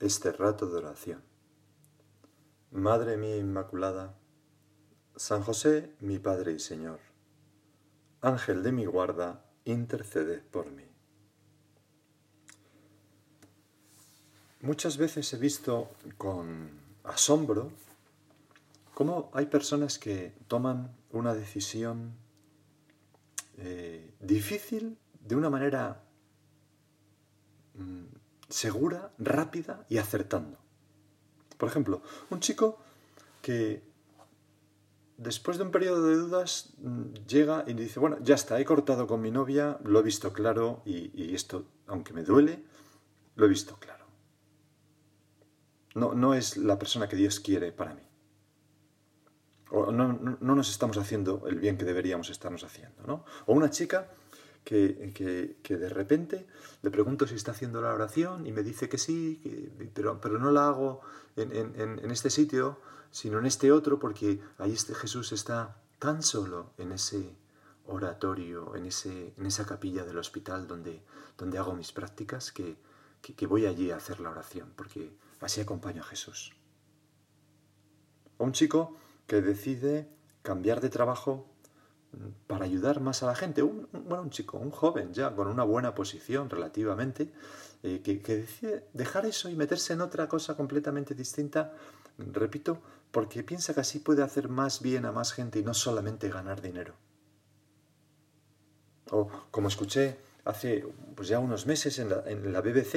este rato de oración. Madre mía Inmaculada, San José, mi Padre y Señor, Ángel de mi guarda, interceded por mí. Muchas veces he visto con asombro cómo hay personas que toman una decisión eh, difícil de una manera mm, segura, rápida y acertando. Por ejemplo, un chico que después de un periodo de dudas mm, llega y dice, bueno, ya está, he cortado con mi novia, lo he visto claro y, esto, aunque me duele, lo he visto claro. No, no es la persona que Dios quiere para mí. O no, no, nos estamos haciendo el bien que deberíamos estarnos haciendo. ¿no? O una chica que, de repente le pregunto si está haciendo la oración y me dice que sí, pero, pero no la hago en, este sitio, sino en este otro, porque ahí este Jesús está tan solo en ese oratorio, en, ese, en esa capilla del hospital donde, donde hago mis prácticas, que, que voy allí a hacer la oración, porque así acompaño a Jesús. O un chico que decide cambiar de trabajo para ayudar más a la gente. Un, bueno, un chico, un joven ya con una buena posición relativamente, eh, que, decide dejar eso y meterse en otra cosa completamente distinta, repito, porque piensa que así puede hacer más bien a más gente y no solamente ganar dinero. O como escuché hace pues ya unos meses en la, BBC,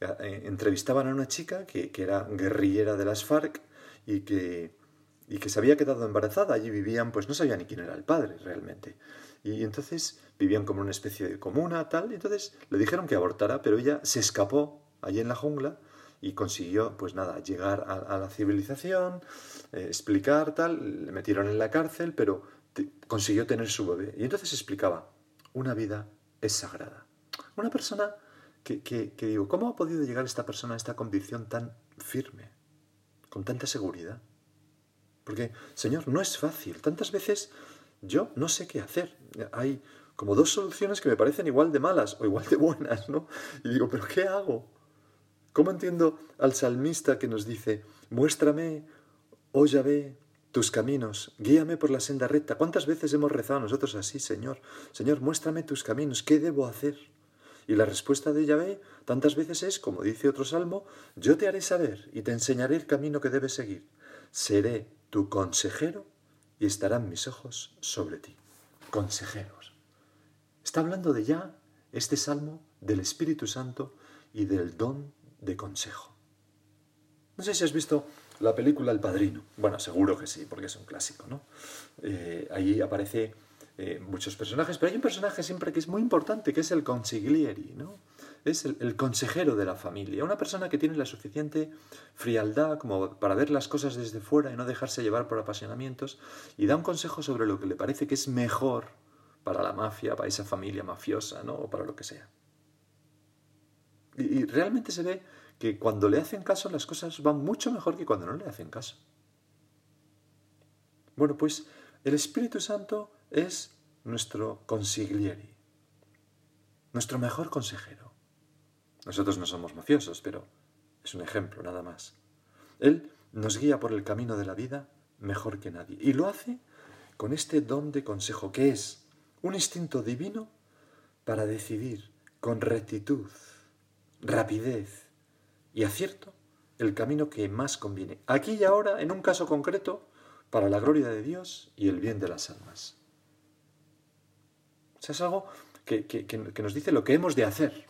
eh, entrevistaban a una chica que, que era guerrillera de las FARC y que y que se había quedado embarazada. Allí vivían, pues no sabía ni quién era el padre realmente. Y entonces vivían como una especie de comuna, tal. Y entonces le dijeron que abortara, pero ella se escapó allí en la jungla y consiguió, pues nada, llegar a, la civilización, eh, explicar, tal. Le metieron en la cárcel, pero consiguió tener su bebé. Y entonces explicaba, una vida es sagrada. Una persona que, que, que digo, ¿cómo ha podido llegar esta persona a esta convicción tan firme, con tanta seguridad? Porque, Señor, no es fácil. Tantas veces yo no sé qué hacer. Hay como dos soluciones que me parecen igual de malas o igual de buenas, ¿no? Y digo, ¿pero qué hago? ¿Cómo entiendo al salmista que nos dice, muéstrame, oh Yahvé, tus caminos, guíame por la senda recta? ¿Cuántas veces hemos rezado nosotros así, Señor? Señor, muéstrame tus caminos, ¿qué debo hacer? Y la respuesta de Yahvé tantas veces es, como dice otro salmo, yo te haré saber y te enseñaré el camino que debes seguir. Seré tu consejero y estarán mis ojos sobre ti. Consejeros. Está hablando de ya este salmo del Espíritu Santo y del don de consejo. No sé si has visto la película El Padrino. Bueno, seguro que sí, porque es un clásico, ¿no? Eh, ahí aparece eh, muchos personajes, pero hay un personaje siempre que es muy importante, que es el consiglieri, ¿no? Es el, consejero de la familia, una persona que tiene la suficiente frialdad como para ver las cosas desde fuera y no dejarse llevar por apasionamientos y da un consejo sobre lo que le parece que es mejor para la mafia, para esa familia mafiosa, ¿no? o para lo que sea. Y, y realmente se ve que cuando le hacen caso las cosas van mucho mejor que cuando no le hacen caso. Bueno, pues el Espíritu Santo es nuestro consiglieri, nuestro mejor consejero. Nosotros no somos mafiosos, pero es un ejemplo nada más. Él nos guía por el camino de la vida mejor que nadie. Y lo hace con este don de consejo, que es un instinto divino para decidir con rectitud, rapidez y acierto el camino que más conviene, aquí y ahora, en un caso concreto, para la gloria de Dios y el bien de las almas. O sea, es algo que, que nos dice lo que hemos de hacer.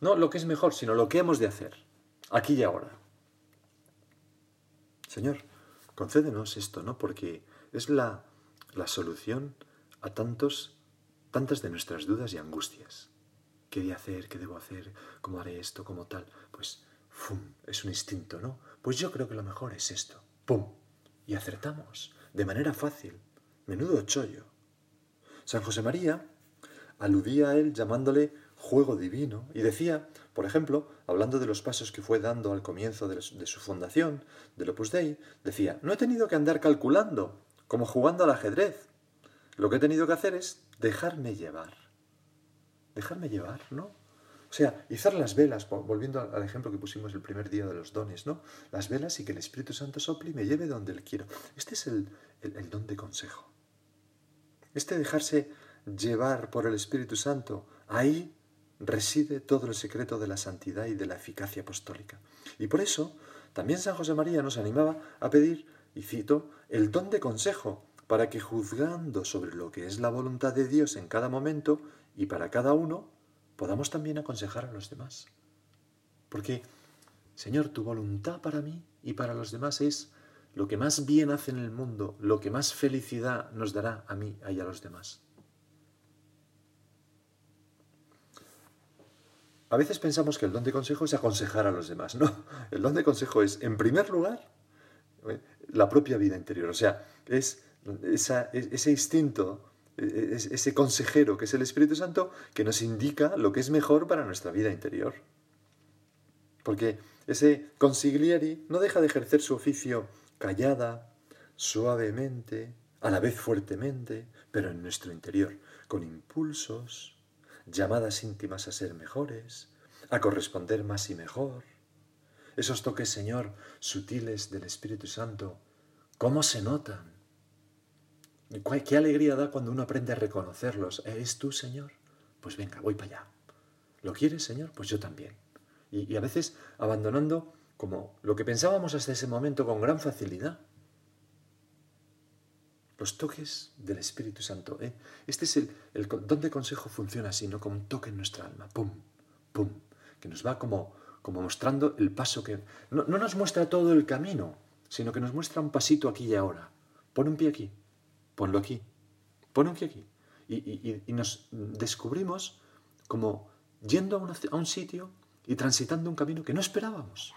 No lo que es mejor, sino lo que hemos de hacer, aquí y ahora. Señor, concédenos esto, ¿no? Porque es la, la solución a tantos, tantas de nuestras dudas y angustias. ¿Qué de hacer? ¿Qué debo hacer? ¿Cómo haré esto? ¿Cómo tal? Pues, ¡fum! Es un instinto, ¿no? Pues yo creo que lo mejor es esto. ¡Pum! Y acertamos, de manera fácil. Menudo chollo. San José María aludía a él llamándole juego divino y decía, por ejemplo, hablando de los pasos que fue dando al comienzo de, su fundación, del Opus Dei, decía, no he tenido que andar calculando, como jugando al ajedrez. Lo que he tenido que hacer es dejarme llevar. Dejarme llevar, ¿no? O sea, izar las velas, volviendo al ejemplo que pusimos el primer día de los dones, ¿no? Las velas y que el Espíritu Santo sople y me lleve donde Él quiero. Este es el, el don de consejo. Este dejarse llevar por el Espíritu Santo, ahí reside todo el secreto de la santidad y de la eficacia apostólica. Y por eso, también San José María nos animaba a pedir, y cito, el don de consejo, para que juzgando sobre lo que es la voluntad de Dios en cada momento y para cada uno, podamos también aconsejar a los demás. Porque, Señor, tu voluntad para mí y para los demás es lo que más bien hace en el mundo, lo que más felicidad nos dará a mí y a los demás. A veces pensamos que el don de consejo es aconsejar a los demás. No, el don de consejo es, en primer lugar, eh, la propia vida interior. O sea, es ese instinto, e, ese consejero que es el Espíritu Santo que nos indica lo que es mejor para nuestra vida interior. Porque ese consiglieri no deja de ejercer su oficio callada, suavemente, a la vez fuertemente, pero en nuestro interior, con impulsos, llamadas íntimas a ser mejores, a corresponder más y mejor. Esos toques, Señor, sutiles del Espíritu Santo, ¿cómo se notan? Qué alegría da cuando uno aprende a reconocerlos. ¿Es tú, Señor? Pues venga, voy para allá. ¿Lo quieres, Señor? Pues yo también. Y, a veces abandonando como lo que pensábamos hasta ese momento con gran facilidad. Los toques del Espíritu Santo. ¿eh? Este es el, el don de consejo funciona así, ¿no? Como un toque en nuestra alma. ¡Pum! ¡Pum! Que nos va como, como mostrando el paso que... No, no nos muestra todo el camino, sino que nos muestra un pasito aquí y ahora. Pon un pie aquí, ponlo aquí, pon un pie aquí. Y, nos descubrimos como yendo a, un sitio y transitando un camino que no esperábamos.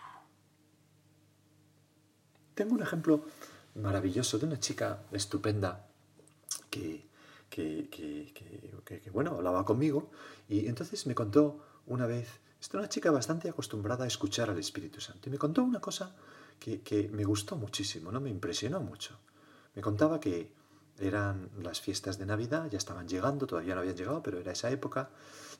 Tengo un ejemplo maravilloso de una chica estupenda que, que, que, bueno, hablaba conmigo y entonces me contó una vez, es una chica bastante acostumbrada a escuchar al Espíritu Santo, y me contó una cosa que, me gustó muchísimo, ¿no? me impresionó mucho. Me contaba que eran las fiestas de Navidad, ya estaban llegando, todavía no habían llegado, pero era esa época,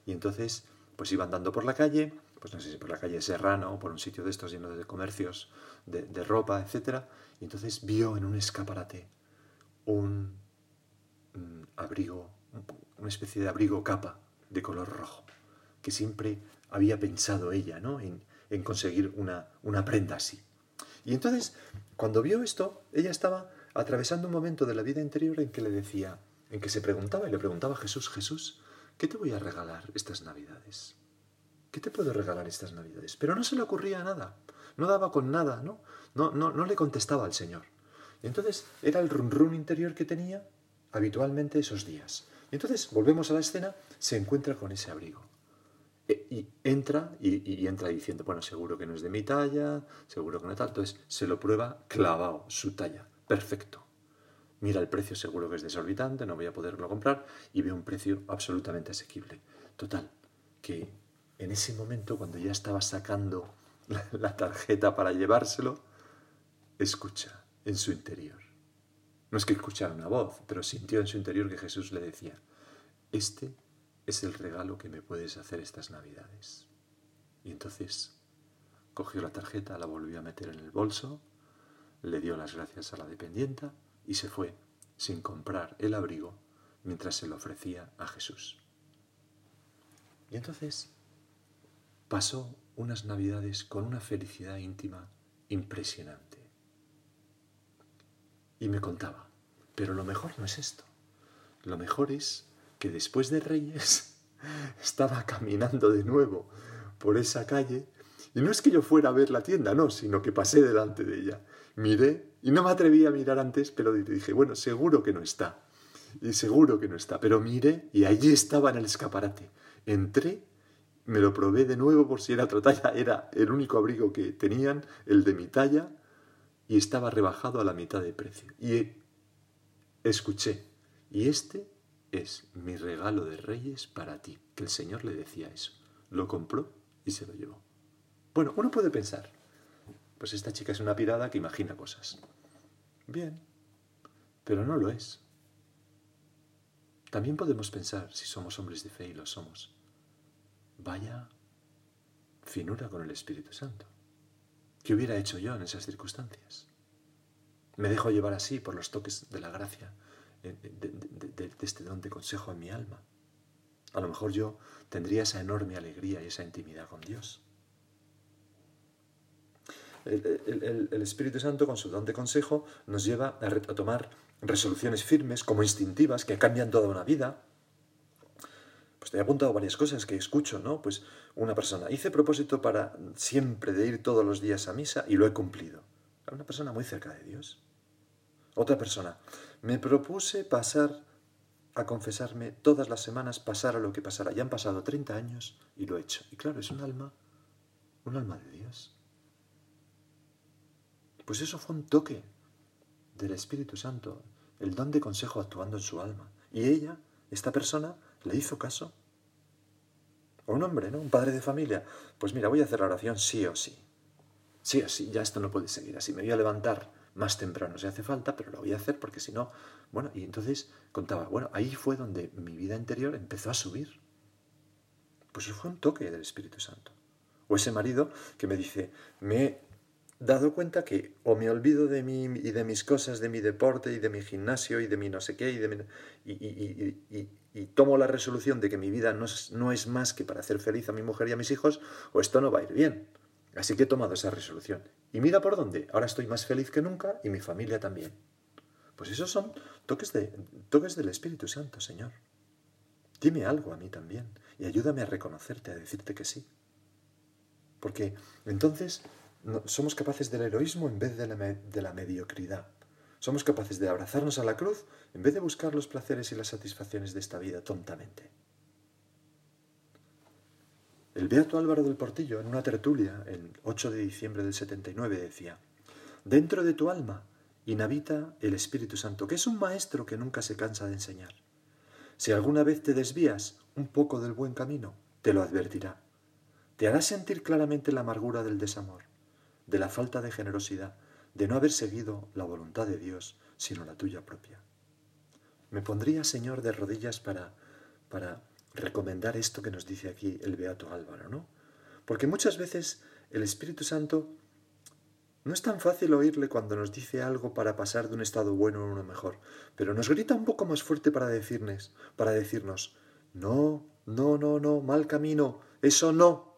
y entonces pues iban andando por la calle, pues no sé si por la calle Serrano o por un sitio de estos lleno de comercios de, ropa, etc. Y entonces vio en un escaparate un, abrigo, una especie de abrigo capa de color rojo, que siempre había pensado ella ¿no? en, conseguir una, una prenda así. Y entonces, cuando vio esto, ella estaba atravesando un momento de la vida interior en que le decía, en que se preguntaba y le preguntaba a Jesús, Jesús, ¿qué te voy a regalar estas navidades? ¿Qué te puedo regalar estas navidades? Pero no se le ocurría nada, no daba con nada, ¿no? No, no, no le contestaba al Señor. Y entonces era el run run interior que tenía habitualmente esos días. Y entonces volvemos a la escena, se encuentra con ese abrigo. E, y entra y, entra diciendo, bueno, seguro que no es de mi talla, seguro que no es tal. Entonces se lo prueba clavado, su talla. Perfecto. Mira el precio, seguro que es desorbitante, no voy a poderlo comprar y ve un precio absolutamente asequible. Total, que en ese momento, cuando ya estaba sacando la, tarjeta para llevárselo, escucha en su interior. No es que escuchara una voz, pero sintió en su interior que Jesús le decía, este es el regalo que me puedes hacer estas navidades. Y entonces cogió la tarjeta, la volvió a meter en el bolso le dio las gracias a la dependienta y se fue sin comprar el abrigo mientras se lo ofrecía a Jesús. Y entonces pasó unas navidades con una felicidad íntima impresionante. Y me contaba, pero lo mejor no es esto. Lo mejor es que después de Reyes estaba caminando de nuevo por esa calle y no es que yo fuera a ver la tienda, no, sino que pasé delante de ella. Miré y no me atreví a mirar antes, pero dije, bueno, seguro que no está. Y seguro que no está. Pero miré y allí estaba en el escaparate. Entré, me lo probé de nuevo por si era otra talla. Era el único abrigo que tenían, el de mi talla, y estaba rebajado a la mitad de precio. Y escuché, y este es mi regalo de reyes para ti, que el Señor le decía eso. Lo compró y se lo llevó. Bueno, uno puede pensar, pues esta chica es una pirada que imagina cosas. Bien, pero no lo es. También podemos pensar, si somos hombres de fe y lo somos, vaya finura con el Espíritu Santo. ¿Qué hubiera hecho yo en esas circunstancias? Me dejo llevar así por los toques de la gracia, de, de, este don de consejo en mi alma. A lo mejor yo tendría esa enorme alegría y esa intimidad con Dios el, Espíritu Santo, con su don de consejo, nos lleva a tomar resoluciones firmes, como instintivas, que cambian toda una vida. He apuntado varias cosas que escucho, ¿no? Pues una persona, hice propósito para siempre de ir todos los días a misa y lo he cumplido. Una persona muy cerca de Dios. Otra persona, me propuse pasar a confesarme todas las semanas, pasara lo que pasara. Ya han pasado 30 años y lo he hecho. Y claro, es un alma, un alma de Dios. Pues eso fue un toque del Espíritu Santo, el don de consejo actuando en su alma. Y ella, esta persona, le hizo caso. O un hombre, ¿no? Un padre de familia. Pues mira, voy a hacer la oración sí o sí. Sí o sí, ya esto no puede seguir así. Me voy a levantar más temprano si hace falta, pero lo voy a hacer porque si no... Bueno, y entonces contaba, bueno, ahí fue donde mi vida interior empezó a subir. Pues fue un toque del Espíritu Santo. O ese marido que me dice, me dado cuenta que o me olvido de mí y de mis cosas, de mi deporte y de mi gimnasio y de mi no sé qué, y, de y, tomo la resolución de que mi vida no es, no es más que para hacer feliz a mi mujer y a mis hijos, o esto no va a ir bien. Así que he tomado esa resolución. Y mira por dónde. Ahora estoy más feliz que nunca y mi familia también. Pues esos son toques, de, toques del Espíritu Santo, Señor. Dime algo a mí también y ayúdame a reconocerte, a decirte que sí. Porque entonces somos capaces del heroísmo en vez de la, de la mediocridad. Somos capaces de abrazarnos a la cruz en vez de buscar los placeres y las satisfacciones de esta vida tontamente. El beato Álvaro del Portillo, en una tertulia, el 8 de diciembre del 79, decía, Dentro de tu alma inhabita el Espíritu Santo, que es un maestro que nunca se cansa de enseñar. Si alguna vez te desvías un poco del buen camino, te lo advertirá. Te hará sentir claramente la amargura del desamor de la falta de generosidad, de no haber seguido la voluntad de Dios, sino la tuya propia. Me pondría, Señor, de rodillas para, para recomendar esto que nos dice aquí el Beato Álvaro, ¿no? Porque muchas veces el Espíritu Santo no es tan fácil oírle cuando nos dice algo para pasar de un estado bueno a uno mejor, pero nos grita un poco más fuerte para decirnos, para decirnos, no, no, no, no, mal camino, eso no.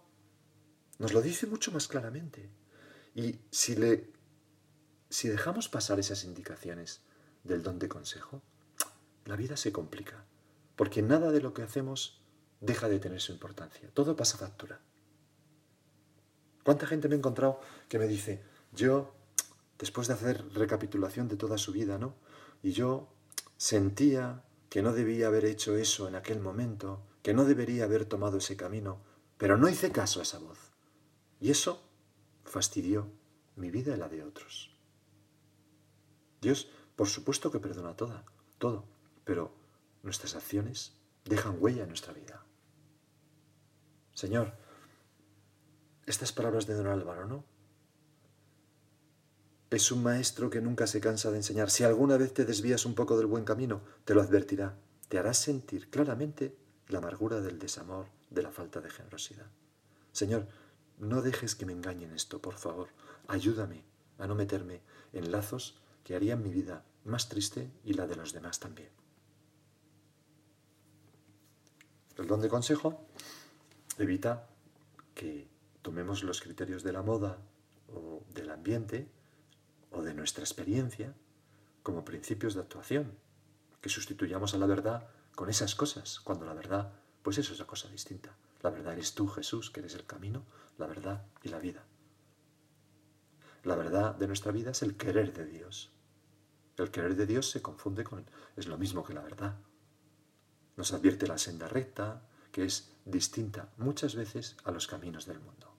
Nos lo dice mucho más claramente. Y si, le, si dejamos pasar esas indicaciones del don de consejo, la vida se complica, porque nada de lo que hacemos deja de tener su importancia, todo pasa factura. ¿Cuánta gente me he encontrado que me dice, yo, después de hacer recapitulación de toda su vida, ¿no? Y yo sentía que no debía haber hecho eso en aquel momento, que no debería haber tomado ese camino, pero no hice caso a esa voz. Y eso fastidió mi vida y la de otros. Dios, por supuesto que perdona toda, todo, pero nuestras acciones dejan huella en nuestra vida. Señor, estas palabras de don Álvaro, ¿no? Es un maestro que nunca se cansa de enseñar. Si alguna vez te desvías un poco del buen camino, te lo advertirá. Te hará sentir claramente la amargura del desamor, de la falta de generosidad. Señor, no dejes que me engañen esto, por favor. Ayúdame a no meterme en lazos que harían mi vida más triste y la de los demás también. El don de consejo evita que tomemos los criterios de la moda o del ambiente o de nuestra experiencia como principios de actuación, que sustituyamos a la verdad con esas cosas, cuando la verdad, pues eso es una cosa distinta. La verdad eres tú, Jesús, que eres el camino, la verdad y la vida. La verdad de nuestra vida es el querer de Dios. El querer de Dios se confunde con, es lo mismo que la verdad. Nos advierte la senda recta, que es distinta muchas veces a los caminos del mundo.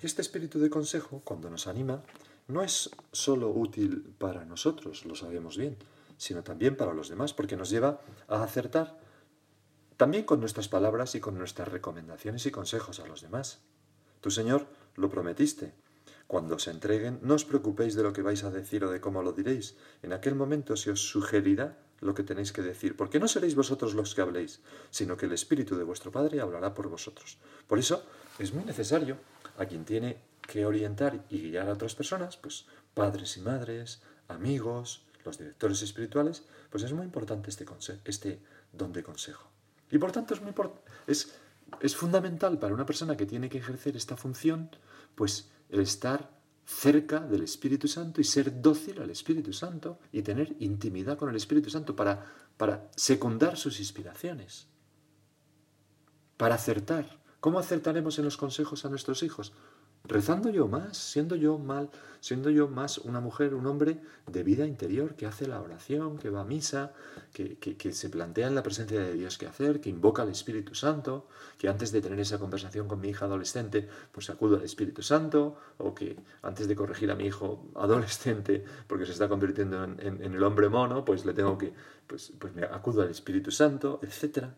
Este espíritu de consejo, cuando nos anima, no es sólo útil para nosotros, lo sabemos bien, sino también para los demás, porque nos lleva a acertar también con nuestras palabras y con nuestras recomendaciones y consejos a los demás. Tu Señor lo prometiste. Cuando os entreguen, no os preocupéis de lo que vais a decir o de cómo lo diréis. En aquel momento se os sugerirá lo que tenéis que decir, porque no seréis vosotros los que habléis, sino que el Espíritu de vuestro Padre hablará por vosotros. Por eso es muy necesario a quien tiene que orientar y guiar a otras personas, pues padres y madres, amigos, los directores espirituales, pues es muy importante este, este don de consejo. Y por tanto es, muy es, es fundamental para una persona que tiene que ejercer esta función, pues el estar cerca del Espíritu Santo y ser dócil al Espíritu Santo y tener intimidad con el Espíritu Santo para, para secundar sus inspiraciones, para acertar. ¿Cómo acertaremos en los consejos a nuestros hijos? Rezando yo más, siendo yo mal, siendo yo más una mujer, un hombre de vida interior que hace la oración, que va a misa, que, que, se plantea en la presencia de Dios qué hacer, que invoca al Espíritu Santo, que antes de tener esa conversación con mi hija adolescente, pues acudo al Espíritu Santo, o que antes de corregir a mi hijo adolescente, porque se está convirtiendo en, el hombre mono, pues le tengo que, pues, pues me acudo al Espíritu Santo, etcétera.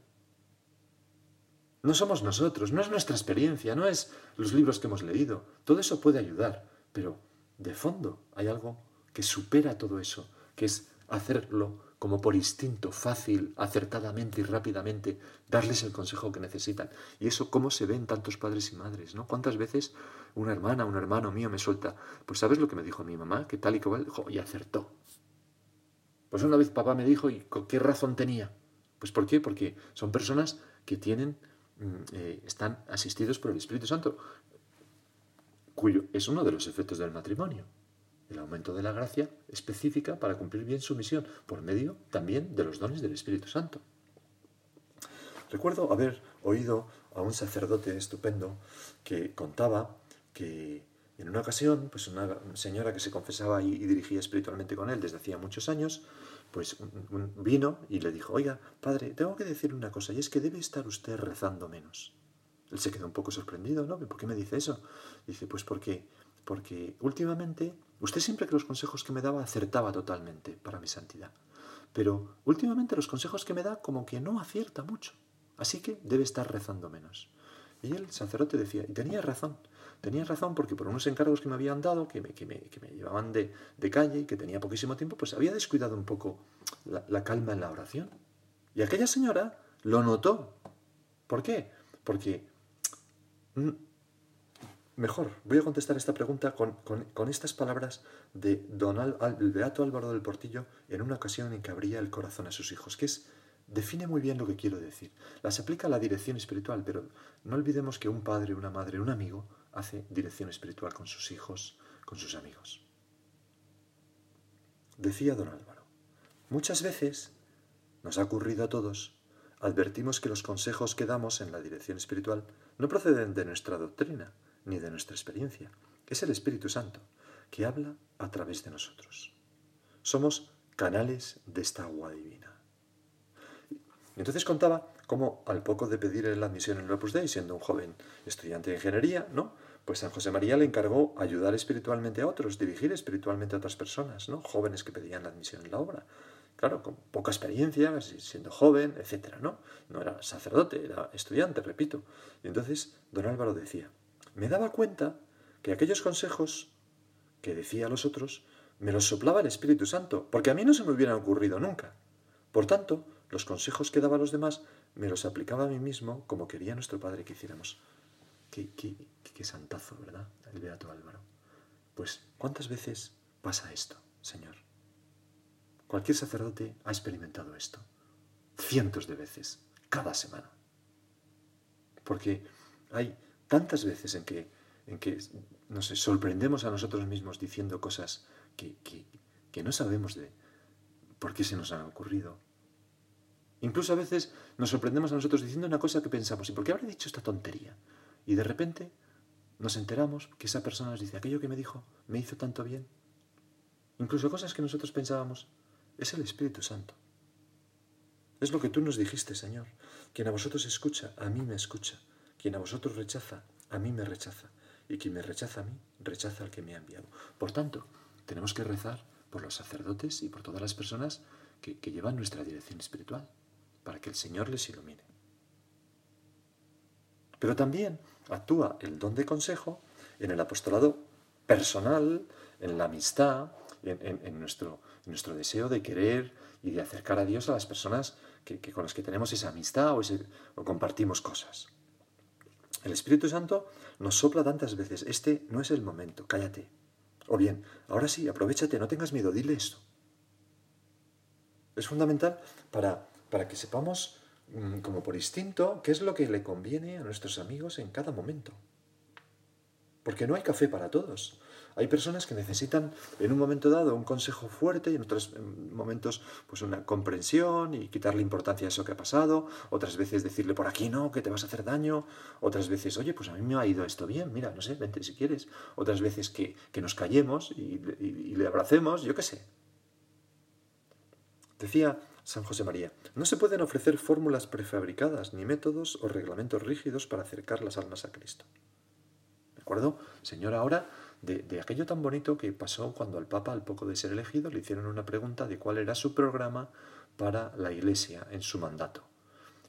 No somos nosotros, no es nuestra experiencia, no es los libros que hemos leído. Todo eso puede ayudar, pero de fondo hay algo que supera todo eso, que es hacerlo como por instinto, fácil, acertadamente y rápidamente, darles el consejo que necesitan. Y eso, ¿cómo se ven tantos padres y madres? ¿no? ¿Cuántas veces una hermana, un hermano mío me suelta, pues sabes lo que me dijo mi mamá, que tal y cual, y acertó. Pues una vez papá me dijo, ¿y qué razón tenía? Pues ¿por qué? Porque son personas que tienen eh, están asistidos por el Espíritu Santo, cuyo es uno de los efectos del matrimonio, el aumento de la gracia específica para cumplir bien su misión, por medio también de los dones del Espíritu Santo. Recuerdo haber oído a un sacerdote estupendo que contaba que en una ocasión, pues una señora que se confesaba y dirigía espiritualmente con él desde hacía muchos años, pues vino y le dijo, oiga, padre, tengo que decir una cosa, y es que debe estar usted rezando menos. Él se quedó un poco sorprendido, ¿no? ¿Por qué me dice eso? Dice, pues porque, porque últimamente, usted siempre que los consejos que me daba acertaba totalmente para mi santidad, pero últimamente los consejos que me da como que no acierta mucho, así que debe estar rezando menos. Y el sacerdote decía, y tenía razón, tenía razón porque por unos encargos que me habían dado, que me, que me, que me llevaban de, de, calle y que tenía poquísimo tiempo, pues había descuidado un poco la, la, calma en la oración. Y aquella señora lo notó. ¿Por qué? Porque... Mm, mejor, voy a contestar esta pregunta con, con, con estas palabras de don Al, el Beato Álvaro del Portillo en una ocasión en que abría el corazón a sus hijos, que es define muy bien lo que quiero decir. Las aplica a la dirección espiritual, pero no olvidemos que un padre, una madre, un amigo hace dirección espiritual con sus hijos, con sus amigos. Decía don Álvaro, muchas veces nos ha ocurrido a todos, advertimos que los consejos que damos en la dirección espiritual no proceden de nuestra doctrina ni de nuestra experiencia. Es el Espíritu Santo que habla a través de nosotros. Somos canales de esta agua divina. Y entonces contaba cómo al poco de pedir la admisión en el Opus Dei, siendo un joven estudiante de ingeniería, ¿no? Pues San José María le encargó ayudar espiritualmente a otros, dirigir espiritualmente a otras personas, ¿no? Jóvenes que pedían la admisión en la obra. Claro, con poca experiencia, siendo joven, etcétera, ¿no? No era sacerdote, era estudiante, repito. Y entonces don Álvaro decía, me daba cuenta que aquellos consejos que decía a los otros me los soplaba el Espíritu Santo, porque a mí no se me hubieran ocurrido nunca. Por tanto, los consejos que daba a los demás me los aplicaba a mí mismo como quería nuestro Padre que hiciéramos. Qué, santazo, ¿verdad? El Beato Álvaro. Pues, ¿cuántas veces pasa esto, Señor? Cualquier sacerdote ha experimentado esto. Cientos de veces, cada semana. porque hay tantas veces en que, en que nos sorprendemos a nosotros mismos diciendo cosas que, que no sabemos de por qué se nos han ocurrido. Incluso a veces nos sorprendemos a nosotros diciendo una cosa que pensamos, ¿y por qué habré dicho esta tontería? Y de repente nos enteramos que esa persona nos dice, aquello que me dijo me hizo tanto bien. Incluso cosas que nosotros pensábamos, es el Espíritu Santo. Es lo que tú nos dijiste, Señor. Quien a vosotros escucha, a mí me escucha. Quien a vosotros rechaza, a mí me rechaza. Y quien me rechaza a mí, rechaza al que me ha enviado. Por tanto, tenemos que rezar por los sacerdotes y por todas las personas que, que llevan nuestra dirección espiritual para que el Señor les ilumine. Pero también actúa el don de consejo en el apostolado personal, en la amistad, en, nuestro, nuestro, deseo de querer y de acercar a Dios a las personas que, con las que tenemos esa amistad o, compartimos cosas. El Espíritu Santo nos sopla tantas veces, este no es el momento, cállate. O bien, ahora sí, aprovechate, no tengas miedo, dile esto. Es fundamental para para que sepamos, como por instinto, qué es lo que le conviene a nuestros amigos en cada momento. Porque no hay café para todos. Hay personas que necesitan en un momento dado un consejo fuerte y en otros momentos pues una comprensión y quitarle importancia a eso que ha pasado, otras veces decirle por aquí no, que te vas a hacer daño, otras veces, oye, pues a mí me ha ido esto bien, mira, no sé, vente si quieres, otras veces que, nos callemos y, y le abracemos, yo qué sé. Decía San José María, no se pueden ofrecer fórmulas prefabricadas ni métodos o reglamentos rígidos para acercar las almas a Cristo. ¿De acuerdo? Señor, ahora de, aquello tan bonito que pasó cuando al Papa, al poco de ser elegido, le hicieron una pregunta de cuál era su programa para la Iglesia en su mandato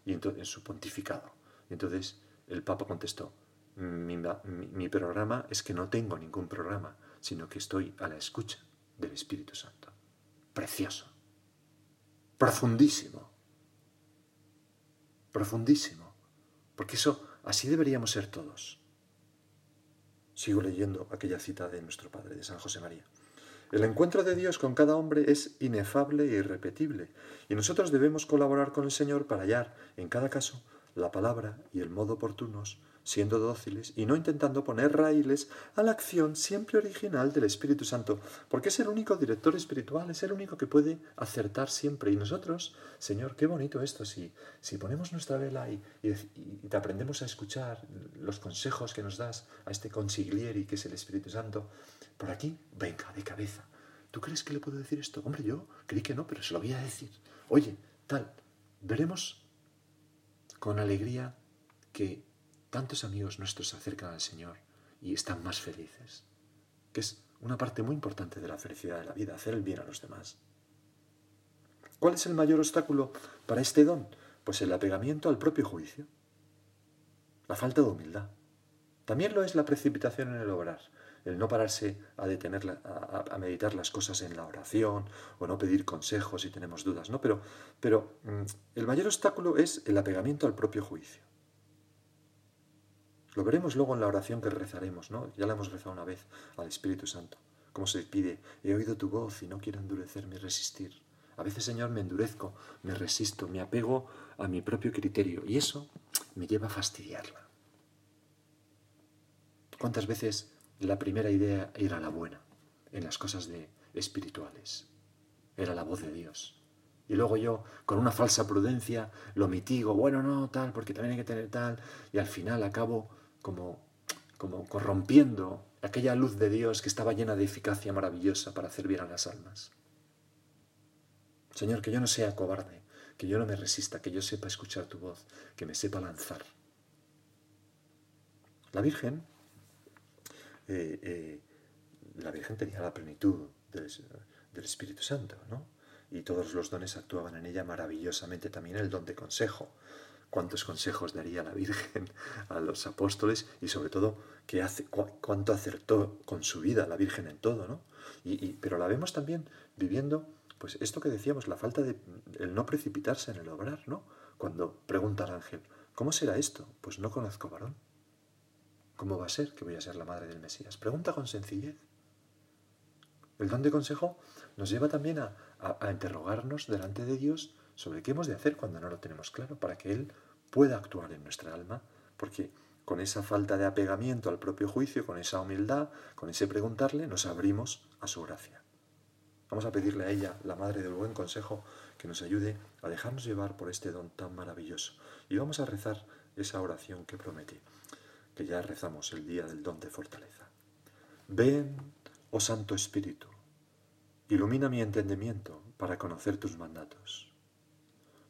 y en, su pontificado. Y entonces el Papa contestó, mi programa es que no tengo ningún programa, sino que estoy a la escucha del Espíritu Santo. Precioso profundísimo. Profundísimo. Porque eso, así deberíamos ser todos. Sigo leyendo aquella cita de nuestro Padre, de San José María. El encuentro de Dios con cada hombre es inefable e irrepetible, y nosotros debemos colaborar con el Señor para hallar, en cada caso, la palabra y el modo oportunos siendo dóciles y no intentando poner raíles a la acción siempre original del Espíritu Santo, porque es el único director espiritual, es el único que puede acertar siempre. Y nosotros, Señor, qué bonito esto, si, si ponemos nuestra vela y, te aprendemos a escuchar los consejos que nos das a este consiglieri que es el Espíritu Santo, por aquí, venga, de cabeza. ¿Tú crees que le puedo decir esto? Hombre, yo creí que no, pero se lo voy a decir. Oye, tal, veremos con alegría que tantos amigos nuestros se acercan al Señor y están más felices, que es una parte muy importante de la felicidad de la vida, hacer el bien a los demás. ¿Cuál es el mayor obstáculo para este don? Pues el apegamiento al propio juicio, la falta de humildad. También lo es la precipitación en el obrar, el no pararse a detener, a, meditar las cosas en la oración o no pedir consejos si tenemos dudas, ¿no? Pero, pero mm, el mayor obstáculo es el apegamiento al propio juicio. Lo veremos luego en la oración que rezaremos, ¿no? Ya la hemos rezado una vez al Espíritu Santo. Como se pide, he oído tu voz y no quiero endurecerme y resistir. A veces, Señor, me endurezco, me resisto, me apego a mi propio criterio y eso me lleva a fastidiarla. ¿Cuántas veces la primera idea era la buena en las cosas de espirituales? Era la voz de Dios. Y luego yo, con una falsa prudencia, lo mitigo, bueno, no, tal, porque también hay que tener tal, y al final acabo como, como corrompiendo aquella luz de Dios que estaba llena de eficacia maravillosa para hacer bien a las almas. Señor, que yo no sea cobarde, que yo no me resista, que yo sepa escuchar tu voz, que me sepa lanzar. La Virgen, eh, eh, la Virgen tenía la plenitud del, del Espíritu Santo, ¿no? Y todos los dones actuaban en ella maravillosamente, también el don de consejo, cuántos consejos daría la Virgen a los apóstoles y sobre todo que hace, cuánto acertó con su vida la Virgen en todo, ¿no? Y, pero la vemos también viviendo, pues esto que decíamos, la falta de el no precipitarse en el obrar, ¿no? Cuando pregunta al ángel, ¿cómo será esto? Pues no conozco varón. ¿Cómo va a ser que voy a ser la madre del Mesías? Pregunta con sencillez. El don de consejo nos lleva también a, a interrogarnos delante de Dios sobre qué hemos de hacer cuando no lo tenemos claro, para que Él pueda actuar en nuestra alma porque con esa falta de apegamiento al propio juicio, con esa humildad, con ese preguntarle, nos abrimos a su gracia. Vamos a pedirle a ella, la Madre del Buen Consejo, que nos ayude a dejarnos llevar por este don tan maravilloso. Y vamos a rezar esa oración que prometí, que ya rezamos el día del don de fortaleza. Ven, oh Santo Espíritu, ilumina mi entendimiento para conocer tus mandatos.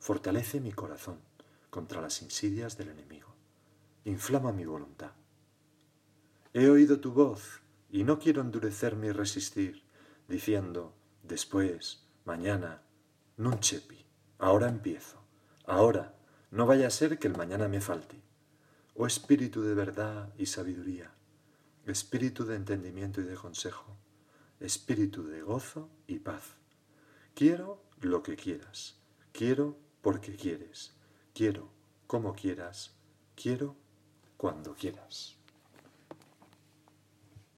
Fortalece mi corazón contra las insidias del enemigo inflama mi voluntad. He oído tu voz y no quiero endurecerme y resistir, diciendo, después, mañana, nunchepi, ahora empiezo, ahora, no vaya a ser que el mañana me falte. Oh espíritu de verdad y sabiduría, espíritu de entendimiento y de consejo, espíritu de gozo y paz. Quiero lo que quieras, quiero porque quieres, quiero como quieras, quiero cuando quieras.